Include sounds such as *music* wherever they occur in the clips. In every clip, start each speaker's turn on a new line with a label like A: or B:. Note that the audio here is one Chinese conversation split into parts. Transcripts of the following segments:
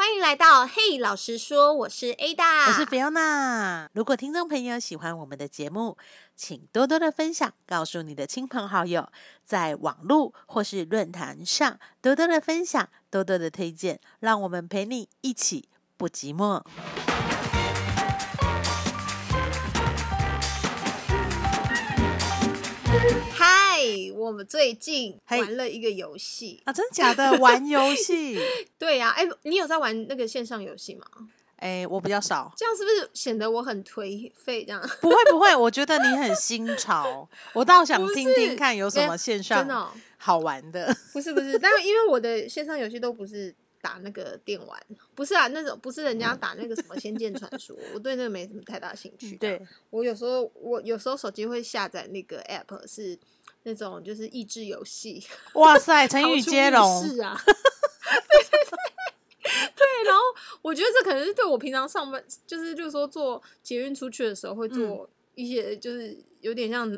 A: 欢迎来到嘿老师说，我是 Ada，
B: 我是 Fiona。如果听众朋友喜欢我们的节目，请多多的分享，告诉你的亲朋好友，在网络或是论坛上多多的分享，多多的推荐，让我们陪你一起不寂寞。
A: 嗨，我们最近玩了一个游戏。
B: 啊，真的假的？玩游戏？*laughs*
A: 对呀、哎、你有在玩那个线上游戏吗？
B: 哎，我比较少。
A: 这样是不是显得我很颓废？这样
B: 不会不会，我觉得你很新潮，*laughs* 我倒想
A: 不
B: 听听看有什么线上好玩的。*laughs*
A: 不是不是，但是因为我的线上游戏都不是打那个电玩，不是啊，那种不是人家打那个什么《仙剑传说》，我对那个没什么太大兴趣。
B: 对，
A: 我有时候我有时候手机会下载那个 app 是那种就是益智游戏，
B: 哇塞，成语接龙，
A: 是啊，对对对对，然后我觉得这可能是对我平常上班，就是就是说做捷运出去的时候会做一些就是有点像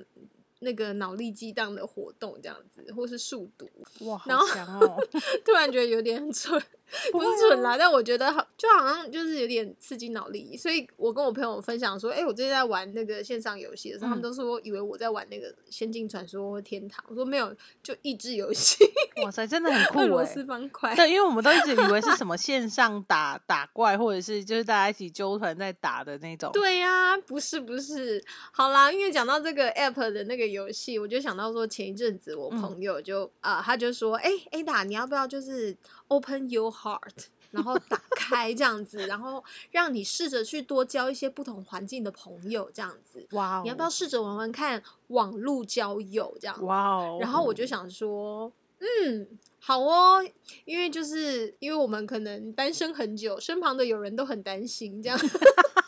A: 那个脑力激荡的活动这样子，或是数独，
B: 哇，
A: 然后！*laughs* 突然觉得有点蠢，*laughs* 不是蠢啦，但我觉得好，就好像就是有点刺激脑力，所以我跟我朋友分享说，哎、我最近在玩那个线上游戏的时候，他们
B: 嗯
A: 都说以为我在玩那个《仙境传说》或《天堂》，我说没有，就益智游戏，
B: 哇塞，真的很
A: 俄
B: 酷哎、
A: 罗斯方块。
B: 对，因为我们都一直以为是什么 *laughs* 线上打打怪，或者是就是大家一起纠团在打的那种。
A: 对呀、不是不是，好啦，因为讲到这个 app 的那个游戏，我就想到说前一阵子我
B: 嗯。
A: 朋友就啊、他就说，哎、a d a 你要不要就是 open your heart，*laughs* 然后打开这样子，然后让你试着去多交一些不同环境的朋友这样子，
B: 哇哦，
A: 你要不要试着玩玩看网络交友这样？
B: 哇哦，
A: 然后我就想说，嗯，好哦，因为就是因为我们可能单身很久，身旁的友人都很担心这样，*laughs*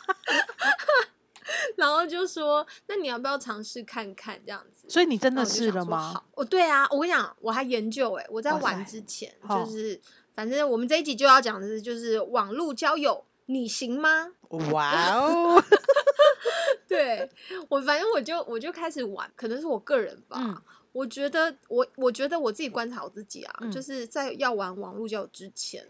A: 然后就说，那你要不要尝试看看这样子？
B: 所以你真的试了吗？
A: 好，哦，对啊，我跟你讲，我还研究哎、我在玩之前就是，反正我们这一集就要讲的是，就是网络交友，你行吗？
B: 哇哦，*laughs*
A: 对我，反正我就我就开始玩，可能是我个人吧。
B: 嗯
A: 我觉得我我觉得我自己观察我自己啊，
B: 嗯
A: 就是在要玩网络交友之前，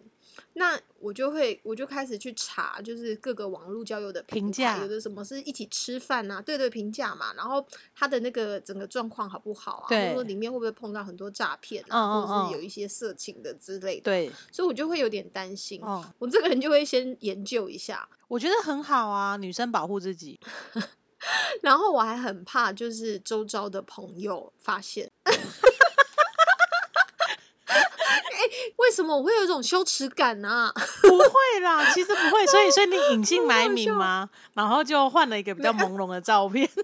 A: 那我就会我就开始去查，就是各个网络交友的
B: 评价
A: 有的什么是一起吃饭啊，对对评价嘛，然后他的那个整个状况好不好啊，或
B: 对
A: 者说里面会不会碰到很多诈骗
B: 嗯
A: 啊，或者是有一些色情的之类的，
B: 对，
A: 所以我就会有点担心。
B: 哦，
A: 我这个人就会先研究一下，
B: 我觉得很好啊，女生保护自己。*laughs*
A: 然后我还很怕，就是周遭的朋友发现。*laughs* 哎、为什么我会有一种羞耻感呢、
B: 不会啦，*laughs* 其实不会，所以所以你隐姓埋名吗？然后就换了一个比较朦胧的照片。*laughs*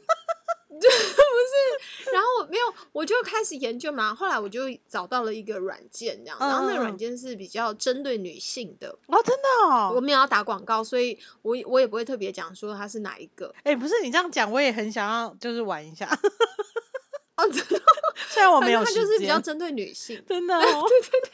A: 不是然后没有，我就开始研究嘛。后来我就找到了一个软件，这样，然后那软件是比较针对女性的。
B: 哦，真的哦，
A: 我没有要打广告，所以我我也不会特别讲说它是哪一个。
B: 哎、不是你这样讲，我也很想要，就是玩一下。
A: 哦，真的，*laughs*
B: 虽然我没有他
A: 就是比较，针对女性。*laughs*
B: 真的、哦，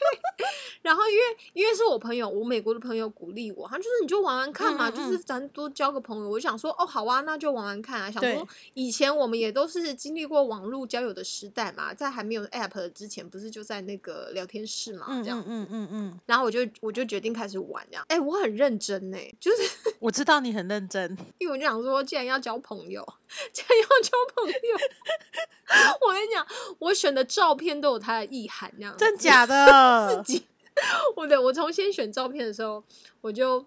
B: *laughs*
A: 然后因为因为是我朋友，我美国的朋友鼓励我，他就是你就玩玩看嘛，
B: 嗯嗯
A: 就是咱多交个朋友。我就想说，哦，好啊，那就玩玩看啊。想说以前我们也都是经历过网络交友的时代嘛，在还没有 app 之前，不是就在那个聊天室嘛，
B: 嗯
A: 这样
B: 嗯
A: 子。
B: 嗯嗯嗯，
A: 然后我就我就决定开始玩这样，哎、我很认真呢，就是
B: 我知道你很认真，
A: 因为我就想说，既然要交朋友，既然要交朋友，*laughs* 我跟你讲，我选的照片都有它的意涵，这样子
B: 真假的？*laughs*
A: 自己，我的我从先选照片的时候，我就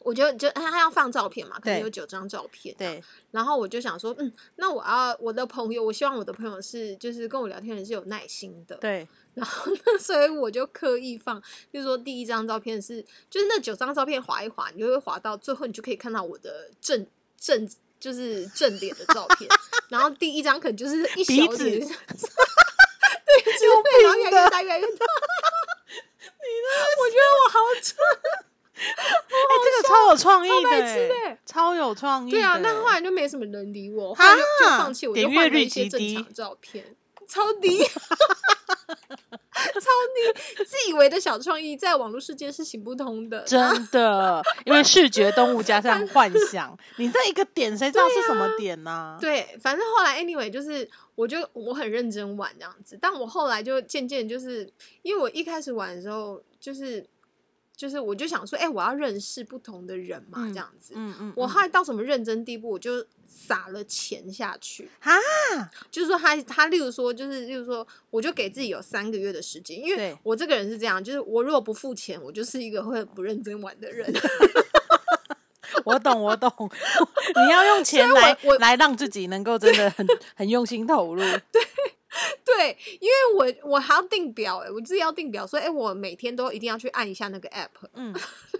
A: 我就就他他要放照片嘛，可能有九张照片，，
B: 对，
A: 然后我就想说，嗯，那我要我的朋友，我希望我的朋友是就是跟我聊天人是有耐心的，
B: 对，
A: 然后呢，*laughs* 所以我就刻意放，就是说第一张照片是就是那九张照片划一划，你就会划到最后，你就可以看到我的正正。就是正脸的照片，然后第一张可能就是一小
B: 鼻子
A: 脸，*laughs* 对，之类，然后越来越大，越来越大。*laughs* 我觉得我好蠢，
B: 哎、这个超有创意的、超有创意、
A: 对啊，那后来就没什么人理我，后来就就放弃，我就换了一些正常的照片，超低，*laughs* *laughs* 超你，自以为的小创意，在网络世界是行不通的。
B: 真的，因为视觉动物加上幻想，*laughs* 你这一个点谁知道是什么点呢、
A: 对，反正后来 anyway 就是，我就我很认真玩这样子，但我后来就渐渐就是，因为我一开始玩的时候，就是就是我就想说，哎、我要认识不同的人嘛，
B: 嗯
A: 这样子。
B: 嗯嗯，
A: 我
B: 嗯
A: 后来到什么认真地步，我就撒了钱下去。
B: 啊，
A: 就是说他他，例如说，就是例如说，我就给自己有三个月的时间，因为我这个人是这样，就是我如果不付钱，我就是一个会不认真玩的人。
B: 我 *laughs* 懂我懂，*laughs* 你要用钱来
A: 我我
B: 来让自己能够真的很 *laughs* 很用心投入。
A: 对，*laughs* 因为我我还要定表、哎，我自己要定表，所以，哎、我每天都一定要去按一下那个 app，
B: 嗯，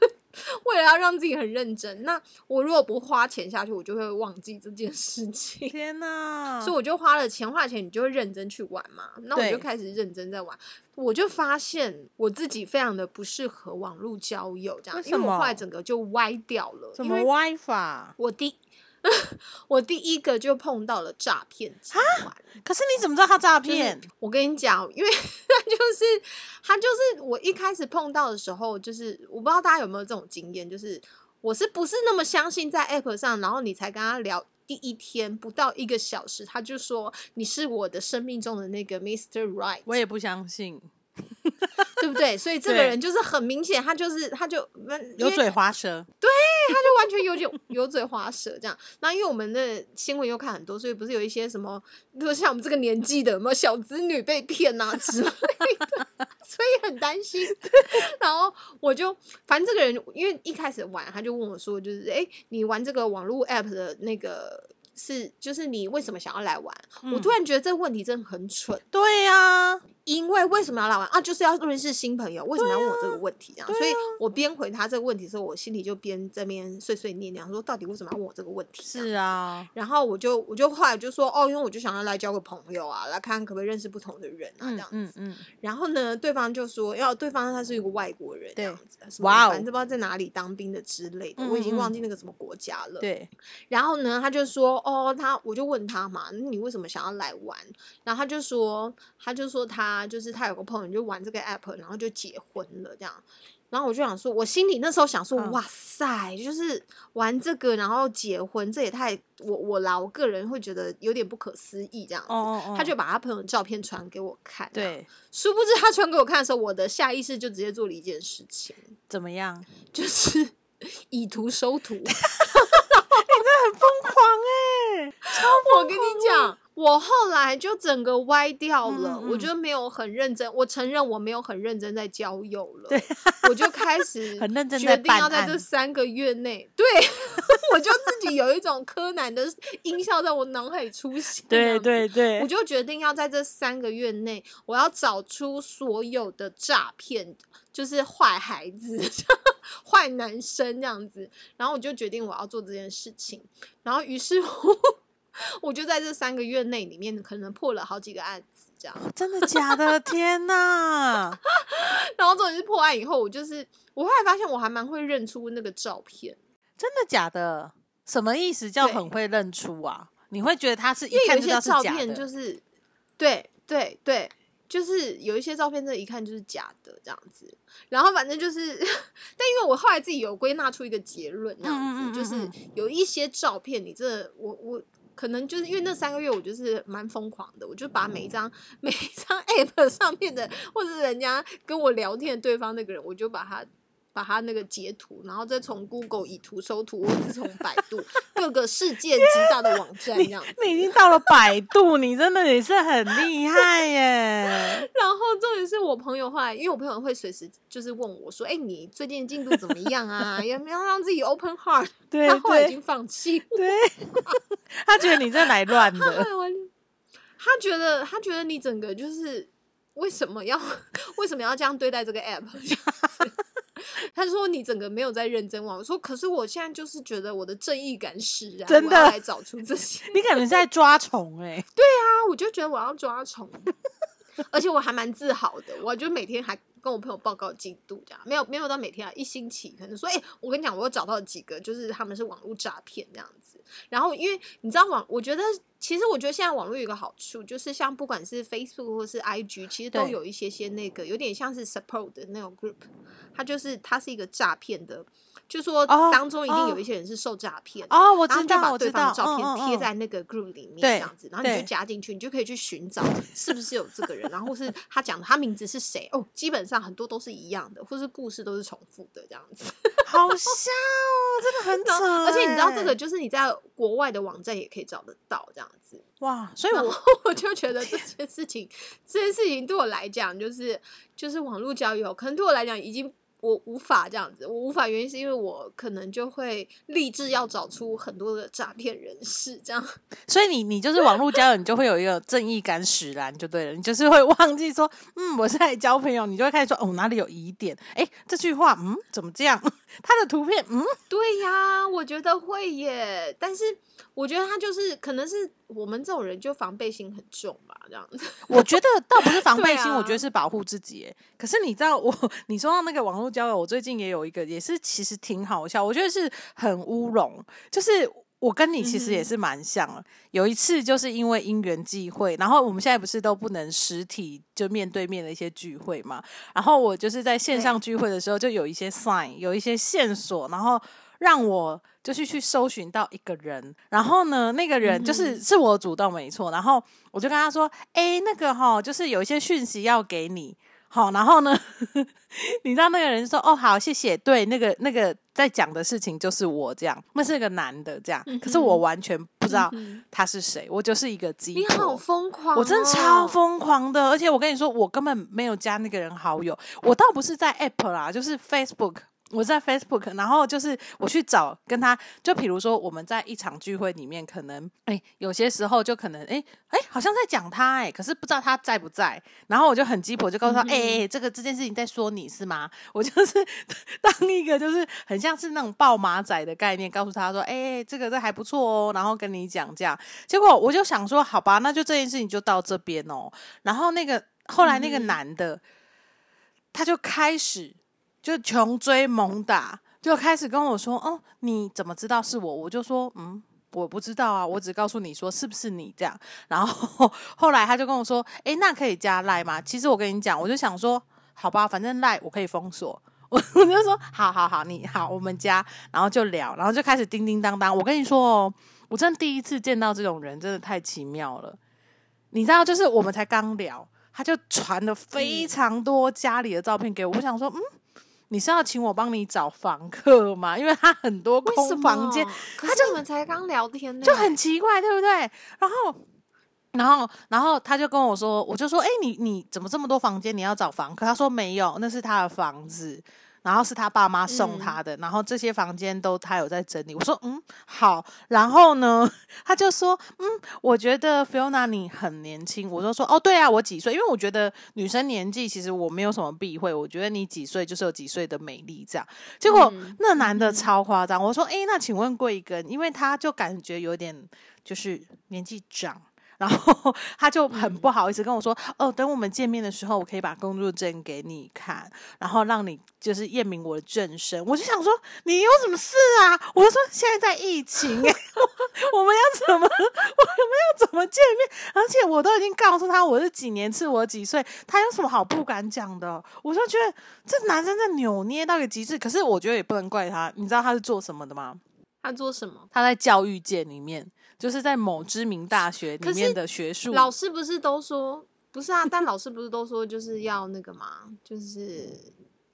B: *laughs*
A: 为了要让自己很认真。那我如果不花钱下去，我就会忘记这件事情。
B: 天哪！
A: 所以我就花了钱，花了钱你就会认真去玩嘛。那我就开始认真在玩，我就发现我自己非常的不适合网络交友，这样，因为我后来整个就歪掉了。
B: 怎么歪法？
A: 我第 *laughs* 我第一个就碰到了诈骗集团。
B: 可是你怎么知道他诈
A: 就是
B: 骗？
A: 我跟你讲，因为 *laughs* 他就是他就是我一开始碰到的时候，就是我不知道大家有没有这种经验，就是我是不是那么相信在 App 上，然后你才跟他聊。第一天不到一个小时，他就说你是我的生命中的那个 Mr. Right，
B: 我也不相信，
A: 对不对？所以这个人就是很明显，他就是他就因为
B: 油嘴滑舌。
A: 他就完全有点油嘴滑舌这样。那因为我们的新闻又看很多，所以不是有一些什么，比如像我们这个年纪的，有没有小子女被骗啊之类的，*laughs* 所以很担心。*laughs* 然后我就，反正这个人，因为一开始玩，他就问我说，就是哎、诶你玩这个网络 app 的那个。是，就是你为什么想要来玩？我
B: 嗯
A: 突然觉得这个问题真的很蠢，
B: 对呀、
A: 因为为什么要来玩啊？就是要认识新朋友，为什么要问我这个问题？这样，
B: 啊
A: 所以我边回答这个问题的时候，我心里就边这边碎碎念，念说到底为什么要问我这个问题？
B: 是啊，
A: 然后我就我就后来就说哦，因为我就想要来交个朋友啊，来看可不可以认识不同的人啊，这
B: 嗯
A: 样子。
B: 嗯嗯，
A: 然后呢，对方就说要对方他是一个外国人，这
B: 对
A: 样子，
B: 哇哦
A: 反正不知道在哪里当兵的之类的，
B: 嗯
A: 我已经
B: 嗯
A: 忘记那个什么国家了。
B: 对，
A: 然后呢，他就说哦，他我就问他嘛，那你为什么想要来玩？然后他就说，他就说他就是他有个朋友就玩这个 app，然后就结婚了这样。然后我就想说，我心里那时候想说，
B: 嗯
A: 哇塞，就是玩这个然后结婚，这也太我我啦，我个人会觉得有点不可思议这样子。
B: 哦哦哦，
A: 他就把他朋友的照片传给我看，，
B: 对
A: 殊不知他传给我看的时候，我的下意识就直接做了一件事情，
B: 怎么样？
A: 就是 *laughs* 以图收图。*laughs*
B: 疯狂哎、
A: 我跟你讲，我后来就整个歪掉了，
B: 嗯嗯
A: 我就没有很认真，我承认我没有很认真在交友了，我就开 *laughs* 始
B: 很认真
A: 决定要在这三个月内，对 *laughs* 我就自己有一种柯南的音效在我脑海里出现，这
B: 对对对
A: 我，就决定要在这三个月内，我要找出所有的诈骗，就是坏孩子、*laughs* 坏男生这样子。然后我就决定我要做这件事情。然后于是乎，我就在这三个月内里面，可能破了好几个案子这样。
B: 真的假的？*laughs* 天哪！
A: 然后重点是破案以后，我就是我后来发现我还蛮会认出那个照片，
B: 真的假的？什么意思？叫很会认出啊？你会觉得他是一看就知道是
A: 照片
B: 假的？
A: 就是对对对。就是有一些照片，这一看就是假的这样子，然后反正就是，*laughs* 但因为我后来自己有归纳出一个结论，这样子，
B: 嗯嗯嗯嗯
A: 就是
B: 嗯
A: 有一些照片，你这，我我可能就是因为那三个月我就是蛮疯狂的，我就把每一张每一张 *laughs* app 上面的，或者是人家跟我聊天的对方那个人，我就把他把他那个截图，然后再从 Google 以图搜图，或者是从百度各个世界极大的网站这样子。
B: 你已经到了百度，你真的也是很厉害耶！*laughs*
A: 然后重点是我朋友后来，因为我朋友会随时就是问我说：“哎、你最近进度怎么样啊？*laughs* 有没有让自己 open heart？”
B: 对对
A: 他后来已经放弃。
B: 对，*laughs* 他觉得你在来乱的，
A: 他觉得他觉得你整个就是为什么要为什么要这样对待这个 app？他说你整个没有在认真玩。我说可是我现在就是觉得我的正义感使然，
B: 真的
A: 我要来找出这些。*laughs*
B: 你可能是在抓虫哎、
A: 啊，我就觉得我要抓虫，*laughs* 而且我还蛮自豪的，我就每天还跟我朋友报告进度，这样没有没有到每天啊，一星期可能说，哎、我跟你讲，我又找到几个，就是他们是网络诈骗这样子。然后因为你知道网，我觉得其实我觉得现在网络有一个好处，就是像不管是 Facebook 或是 IG，其实都有一些些那个有点像是 support 的那种 group，它就是它是一个诈骗的，就说
B: 哦
A: 当中一定有
B: 哦
A: 一些人是受诈骗。
B: 哦，我知道，
A: 然后就把
B: 我知道，
A: 对方的照片贴
B: 嗯
A: 在那个 group 里面，这样子，然后你就加进去，你就可以去寻找 *laughs* 是不是有这个人，然后是他讲的他名字是谁哦，基本上。上很多都是一样的，或是故事都是重复的这样子。*laughs*
B: 好笑哦，这个很扯。
A: 而且你知道这个，就是你在国外的网站也可以找得到这样子。
B: 哇，所以我
A: 我就觉得这 *laughs* 件事情，这件事情对我来讲，就是就是网络交友，可能对我来讲已经。我无法这样子，我无法原因是因为我可能就会立志要找出很多的诈骗人士这样。*laughs*
B: 所以你你就是网络交友，你就会有一个正义感使然就对了，你就是会 *laughs* 忘记说，嗯，我是来交朋友，你就会开始说，哦，哪里有疑点？哎，这句话，嗯，怎么这样？*laughs* 他的图片，嗯，
A: 对呀，我觉得会耶，但是我觉得他就是可能是我们这种人就防备心很重吧，这样子。*laughs*
B: 我觉得倒不是防备心，我觉得是保护自己。可是你知道，我 *laughs* 你说到那个网络交友，我最近也有一个，也是其实挺好笑，我觉得是很乌龙，就是。我跟你其实也是蛮像，有一次就是因为因缘际会，然后我们现在不是都不能实体就面对面的一些聚会嘛，然后我就是在线上聚会的时候，就有一些 sign，有一些线索，然后让我就是去搜寻到一个人，然后呢，那个人就是是我主动没错，然后我就跟他说，哎，那个哈，就是有一些讯息要给你。好，然后呢？*laughs* 你知道那个人说：“哦，好，谢谢。”对，那个那个在讲的事情就是我这样，那是个男的这样，可是我完全不知道他是谁，我就是一个鸡。
A: 你好疯狂，
B: 我真的超疯狂的，而且我跟你说，我根本没有加那个人好友，我倒不是在 App 啦，就是 Facebook。我在 Facebook，然后就是我去找跟他，就比如说我们在一场聚会里面，可能哎，有些时候就可能哎哎，好像在讲他哎，可是不知道他在不在，然后我就很鸡婆，就告诉他哎哎，这个这件事情在说你是吗？我就是 *laughs* 当一个就是很像是那种爆马仔的概念，告诉他说哎，这个这还不错哦，然后跟你讲这样，结果我就想说好吧，那就这件事情就到这边哦，然后那个后来那个男的他就开始。就穷追猛打，就开始跟我说：“哦，你怎么知道是我？”我就说：“嗯，我不知道啊，我只告诉你说是不是你这样。”然后后来他就跟我说：“哎，那可以加赖吗？”其实我跟你讲，我就想说：“好吧，反正赖我可以封锁。”我我就说：“好好好，你好，我们加。”然后就聊，然后就开始叮叮当当。我跟你说哦，我真第一次见到这种人，真的太奇妙了。你知道，就是我们才刚聊，他就传了非常多家里的照片给我。我想说，嗯。你是要请我帮你找房客吗？因为他很多空房间，
A: 他就我们才刚聊天呢，
B: 就很奇怪，对不对？然后，然后，然后他就跟我说，我就说，哎，你你怎么这么多房间？你要找房客？他说没有，那是他的房子。然后是他爸妈送他的，然后这些房间都他有在整理。我说嗯好，然后呢 *laughs* 他就说嗯我觉得 Fiona 你很年轻。我就说哦对啊我几岁？因为我觉得女生年纪其实我没有什么避讳，我觉得你几岁就是有几岁的美丽这样。结果那男的超夸张，我说哎那请问贵根，因为他就感觉有点就是年纪长。然后 *laughs* 他就很不好意思跟我说：“哦，等我们见面的时候，我可以把工作证给你看，然后让你就是验明我的正身。”我就想说：“你有什么事啊？”我就说：“现在在疫情，*laughs* 我们要怎么，*laughs* 我们要怎么见面？而且我都已经告诉他我是几年次，我几岁，他有什么好不敢讲的？”我就觉得这男生在扭捏到个极致。可是我觉得也不能怪他，你知道他是做什么的吗？
A: 他做什么？
B: 他在教育界里面。就是在某知名大学里面的学术
A: 老师不是都说不是啊？但老师不是都说就是要那个嘛，就是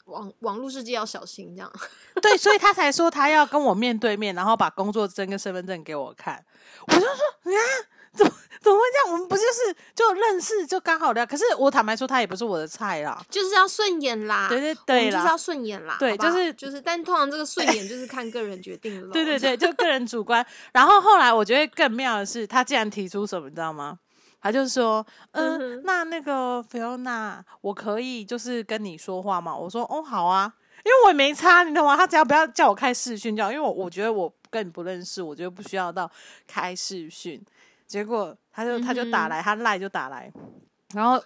A: 网网络世界要小心这样。*laughs*
B: 对，所以他才说他要跟我面对面，然后把工作证跟身份证给我看。我就说啊。*laughs* 怎么怎么会这样？我们不就是就认识就刚好聊？可是我坦白说，他也不是我的菜啦，
A: 就是要顺眼啦。
B: 对对对，
A: 就是要顺眼啦。
B: 对，就是
A: 就是，但通常这个顺眼就是看个人决定了。*laughs*
B: 对对对，就个人主观。然后后来我觉得更妙的是，他竟然提出什么，你知道吗？他就说：“嗯，那那个 Fiona，我可以就是跟你说话吗？”我说：“哦，好啊，因为我也没差，你懂吗？他只要不要叫我开视讯，叫因为我我觉得我跟你不认识，我觉得不需要到开视讯。”结果他就他就打来，他赖就打来，然后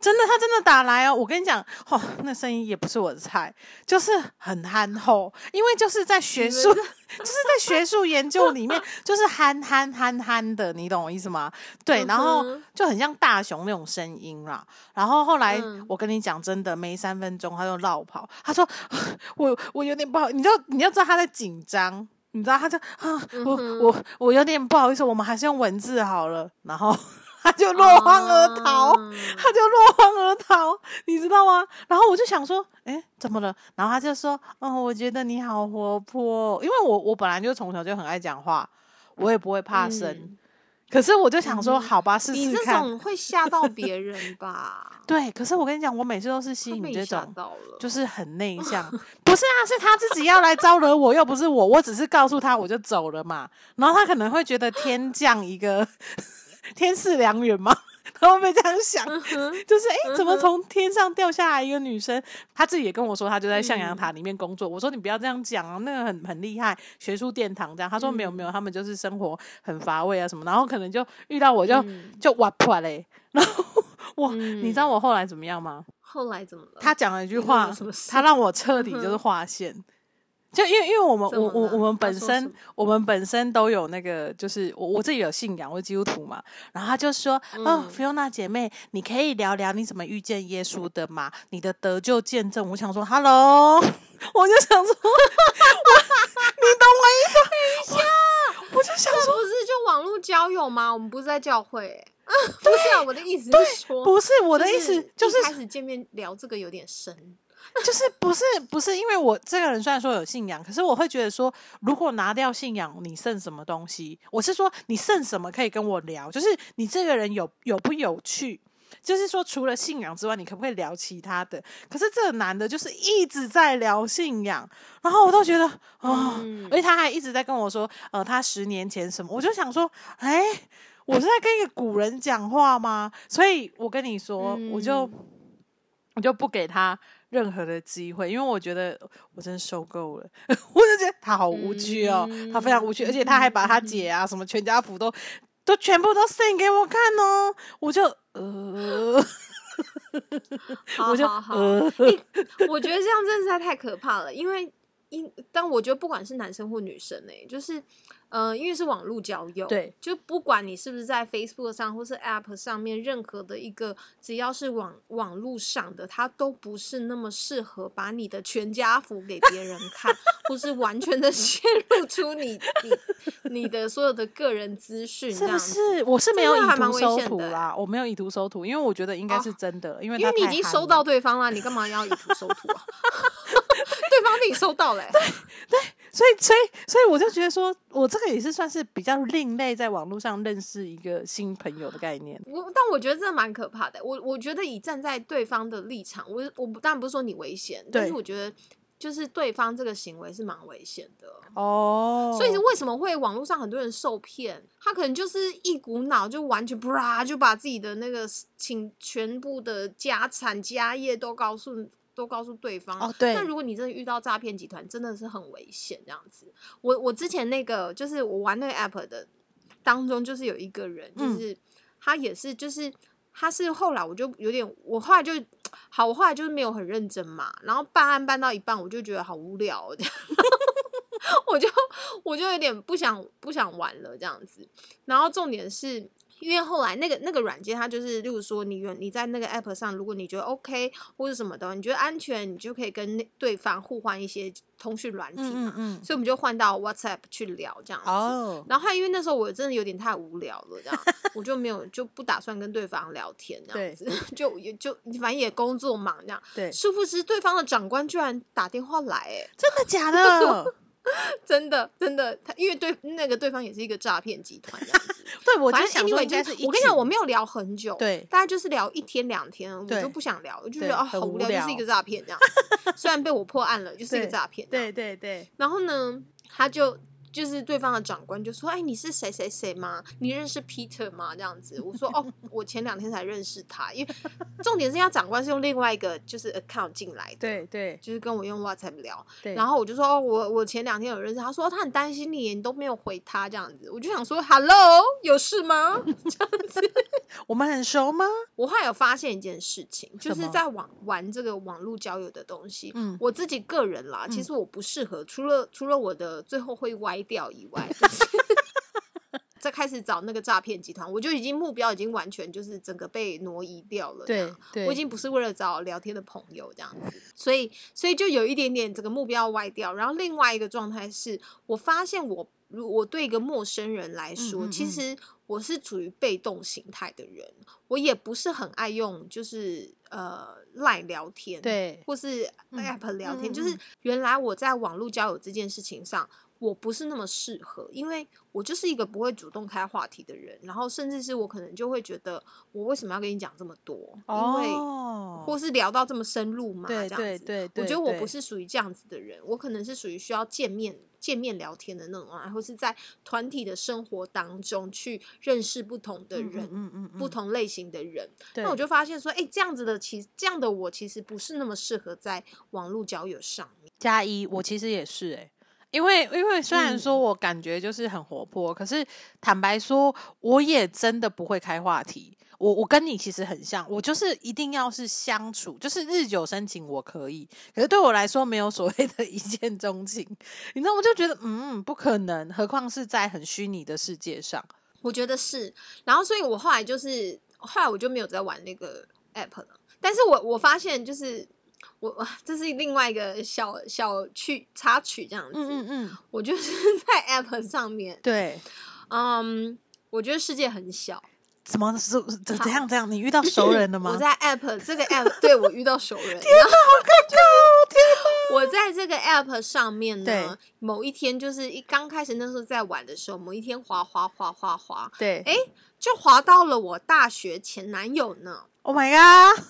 B: 真的他真的打来哦！我跟你讲，哦，那声音也不是我的菜，就是很憨厚，因为就是在学术，*laughs* 就是在学术研究里面，就是憨憨憨憨的，你懂我意思吗？对，然后就很像大熊那种声音啦。然后后来我跟你讲，真的没三分钟他就绕跑，他说 *laughs* 我我有点不好，你就你要知道他在紧张。你知道，他就啊，我我我有点不好意思，我们还是用文字好了。然后他就落荒而逃。
A: 啊
B: 他就落荒而逃，你知道吗？然后我就想说，哎，怎么了？然后他就说，哦，我觉得你好活泼，因为我我本来就从小就很爱讲话，我也不会怕生。
A: 嗯
B: 可是我就想说，
A: 嗯
B: 好吧，试
A: 你这
B: 试看。
A: 种会吓到别人吧？*laughs*
B: 对，可是我跟你讲，我每次都是吸引这种，就是很内向。不是啊，是他自己要来招惹我，又不是我，我只是告诉他我就走了嘛。然后他可能会觉得天降一个 *laughs* 天赐良缘嘛，他会不会这样想？
A: 嗯
B: 就是哎、诶怎么从天上掉下来一个女生？她自己也跟我说，她就在象牙塔里面工作。我说你不要这样讲啊，那个很很厉害，学术殿堂这样。她说没有没有，他们就是生活很乏味啊什么，然后可能就遇到我就、
A: 嗯
B: 就哇破嘞，然后我、你知道
A: 嗯
B: 我后来怎么样吗？
A: 后来怎么了？
B: 他讲了一句话他让我彻底就是划线。就因为因为我们我我我们本身我们本身都有那个，就是我我自己有信仰，我是基督徒嘛。然后他就说：“哦
A: 嗯
B: ，Fiona 姐妹，你可以聊聊你怎么遇见耶稣的吗？你的得救见证。”我想说 “Hello”，*laughs* 我就想说，我你懂我意思吗？等一下，我就想说，
A: 不是就网络交友吗？我们不是在教会、欸，*laughs* 不是啊，我的意思是说，
B: 不是我的意思，就是
A: 一开始见面聊这个有点深，
B: 就是不是不是，因为我这个人虽然说有信仰，可是我会觉得说，如果拿掉信仰，你剩什么东西？我是说，你剩什么可以跟我聊？就是你这个人有有不有趣？就是说，除了信仰之外，你可不可以聊其他的？可是这个男的就是一直在聊信仰，然后我都觉得哦，
A: 嗯
B: 而且他还一直在跟我说，呃，他十年前什么，我就想说，哎，我是在跟一个古人讲话吗？所以我跟你说，我就
A: 嗯
B: 我就不给他任何的机会，因为我觉得我真的受够了，*laughs* 我就觉得他好无趣哦，他非常无趣，而且他还把他姐啊什么全家福都都全部都 send 给我看哦，我就呃，
A: 好
B: 我就
A: 好。好，
B: 呃，
A: 欸我觉得这样真的实在太可怕了，因为因但我觉得不管是男生或女生哎、就是呃，因为是网络交友，
B: 对，
A: 就不管你是不是在 Facebook 上或是 App 上面，任何的一个只要是网网络上的，它都不是那么适合把你的全家福给别人看，或是完全的 *laughs* 泄露出你你你的所有的个人资讯，
B: 不。是？我是没有以图收图啦，我没有以图收图，因为我觉得应该是
A: 哦
B: 真的，因为
A: 因为你已经收到对方了，你干嘛要以图收图啊？*laughs* 对方被你收到嘞 *laughs* 对、
B: 所以，所以，所以我就觉得说，我这个也是算是比较另类，在网络上认识一个新朋友的概念。
A: 我但我觉得这蛮可怕的。我我觉得以站在对方的立场，我我不当然不是说你危险，但是我觉得就是对方这个行为是蛮危险的。
B: 哦，
A: 所以是为什么会网络上很多人受骗？他可能就是一股脑就完全不啦就把自己的那个请全部的家产家业都告诉都告诉对方。
B: 哦，对
A: 那，如果你真的遇到诈骗集团，真的是很危险这样子。我我之前那个就是我玩那个 app 的当中，就是有一个人，就
B: 嗯
A: 是、他也是就是。他是后来我就有点，我后来就好，我后来就是没有很认真嘛，然后办案办到一半，我就觉得好无聊哦，这样，我就我就有点不想不想玩了这样子。然后重点是因为后来那个那个软件，它就是，例如说你原你在那个 app 上，如果你觉得 OK 或者什么的，你觉得安全，你就可以跟那对方互换一些通讯软体嘛。
B: 嗯嗯
A: 所以我们就换到 WhatsApp 去聊这样子。
B: 哦，
A: 然后还因为那时候我真的有点太无聊了，这样 *laughs* 我就没有就不打算跟对方聊天这样子，*laughs* 就也就反正也工作忙这样。
B: 对，
A: 殊不知对方的长官居然打电话来，哎，
B: 真的假的？
A: 真的真的，他因为对那个对方也是一个诈骗集团这样子。*laughs*
B: 对，我就想说应该
A: 就是我跟你讲，我没有聊很久，
B: 对
A: 大概就是聊一天两天，我
B: 对
A: 就不想聊，我就觉得啊好无聊，就是一个诈骗这样子。*laughs* 虽然被我破案了，就是一个诈骗。
B: 对。对对，
A: 然后呢，他就就是对方的长官就说：“哎，你是谁谁谁吗？你认识 Peter 吗？”这样子，我说：“哦，我前两天才认识他，因为重点是他长官是用另外一个就是 account 进来的，
B: 对对
A: 就是跟我用 WhatsApp 聊。
B: 对，
A: 然后我就说：哦，我我前两天有认识他，说他很担心你，你都没有回他这样子。我就想说，Hello，有事吗？*laughs*
B: 我们很熟吗？
A: 我后来有发现一件事情，就是在网玩这个网络交友的东西，
B: 嗯
A: 我自己个人啦，其
B: 嗯
A: 实我不适合，除了除了我的最后会歪掉以外，就是 *laughs* 再开始找那个诈骗集团，我就已经目标已经完全就是整个被挪移掉了。
B: 对对，
A: 我已经不是为了找聊天的朋友这样子，所以所以就有一点点这个目标歪掉。然后另外一个状态是我发现我如我对一个陌生人来说，
B: 嗯嗯嗯
A: 其实我是处于被动形态的人，我也不是很爱用，就是呃赖聊天，，
B: 对，
A: 或是
B: 嗯
A: app 聊天，就是
B: 嗯
A: 原来我在网络交友这件事情上。我不是那么适合，因为我就是一个不会主动开话题的人，然后甚至是我可能就会觉得，我为什么要跟你讲这么多？因为
B: 哦，
A: 或是聊到这么深入嘛，
B: 对
A: 这样子。
B: 对对对，
A: 我觉得我不是属于这样子的人，我可能是属于需要见面见面聊天的那种啊，或是在团体的生活当中去认识不同的
B: 嗯
A: 人，
B: 嗯嗯嗯，
A: 不同类型的人。那我就发现说，哎、这样子的其这样的我其实不是那么适合在网络交友上面。
B: 加一，我其实也是哎、因为因为虽然
A: 嗯
B: 说我感觉就是很活泼，可是坦白说，我也真的不会开话题。我我跟你其实很像，我就是一定要是相处，就是日久生情我可以，可是对我来说没有所谓的 *laughs* 一见钟情，你知道，我就觉得嗯不可能，何况是在很虚拟的世界上。
A: 我觉得是，然后所以我后来就是后来我就没有再玩那个 app 了。但是我我发现就是我哇这是另外一个小小趣插曲这样子。
B: 嗯嗯嗯，
A: 我就是 *laughs* 在 app 上面，
B: 对，
A: 嗯，我觉得世界很小。
B: 怎么是怎怎样怎样？你遇到熟人了 *laughs* 吗？
A: 我在 app 这个 app 对我遇到熟人，*laughs* 天哪，好尴尬！我在这个 app 上面呢，某一天就是一刚开始那时候在玩的时候，某一天滑滑滑滑滑，
B: 对，
A: 哎就滑到了我大学前男友呢。
B: Oh my god！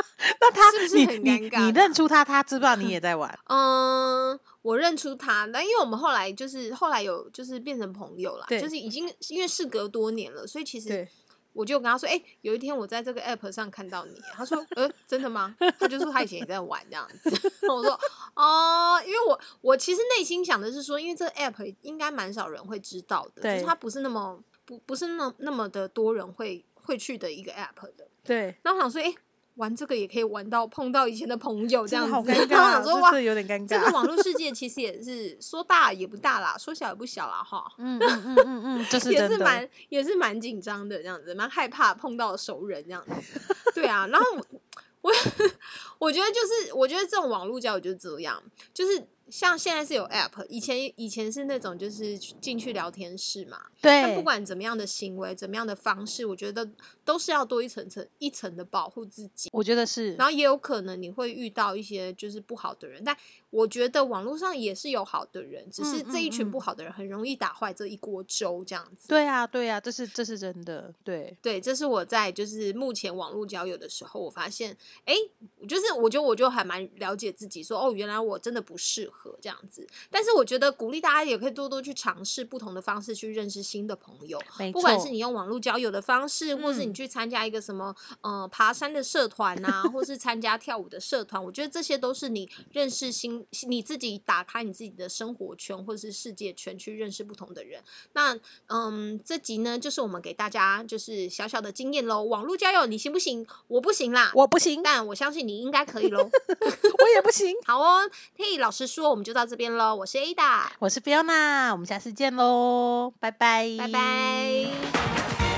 B: *laughs* 那他
A: 是不是很尴尬你
B: 认出他，他知不知道你也 *laughs* 在玩？
A: 嗯，我认出他，但因为我们后来就是后来有就是变成朋友
B: 了，
A: 就是已经因为事隔多年了，所以其实，我就跟他说，哎、有一天我在这个 app 上看到你，他说，呃，真的吗？他就说他以前也在玩这样子。*laughs* 我说，哦，因为我我其实内心想的是说，因为这个 app 应该蛮少人会知道的，就是它不是那么不不是那那么的多人会会去的一个 app 的。
B: 对，
A: 那我想说，哎、玩这个也可以玩到碰到以前的朋友这
B: 真
A: 样子，
B: 的好尴尬，
A: 想说哇
B: 这这。有点尴
A: 这个。网络世 *laughs* 界其实也是说大也不大啦，说小也不小啦，哈。
B: 嗯嗯嗯嗯嗯，这是 *laughs*
A: 也。是蛮也是蛮紧张的，这样子，蛮害怕碰到熟人这样子。对啊，然后我 *laughs* 我我觉得就是，我觉得这种网络交友就是这样，就是像现在是有 app，以前以前是那种就是进去聊天室嘛。但
B: 对，
A: 不管怎么样的行为，怎么样的方式，我觉得都是要多一层层一层的保护自己。
B: 我觉得是
A: 然后也有可能你会遇到一些就是不好的人，但我觉得网络上也是有好的人，只是
B: 嗯
A: 这一群
B: 嗯
A: 不好的人很容易打坏这一锅粥，这样子。
B: 对啊对啊，这是这是真的。对，
A: 对，这是我在就是目前网络交友的时候，我发现，哎，就是我觉得我就还蛮了解自己说，哦，原来我真的不适合这样子。但是我觉得鼓励大家也可以多多去尝试不同的方式去认识新的朋友，不管是你用网络交友的方式，或是你
B: 嗯
A: 去参加一个什么呃爬山的社团呐、或是参加跳舞的社团，我觉得这些都是你认识新你自己打开你自己的生活圈或者是世界圈去认识不同的人。那嗯，这集呢就是我们给大家就是小小的经验喽。网络交友你行不行？我不行啦，
B: 我不行，
A: 但我相信你应该可以喽。*laughs*
B: 我也不行。
A: 好哦，嘿，老实说，我们就到这边喽。我是 Ada，
B: 我是 Fiona，我们下次见喽，拜拜，
A: 拜拜。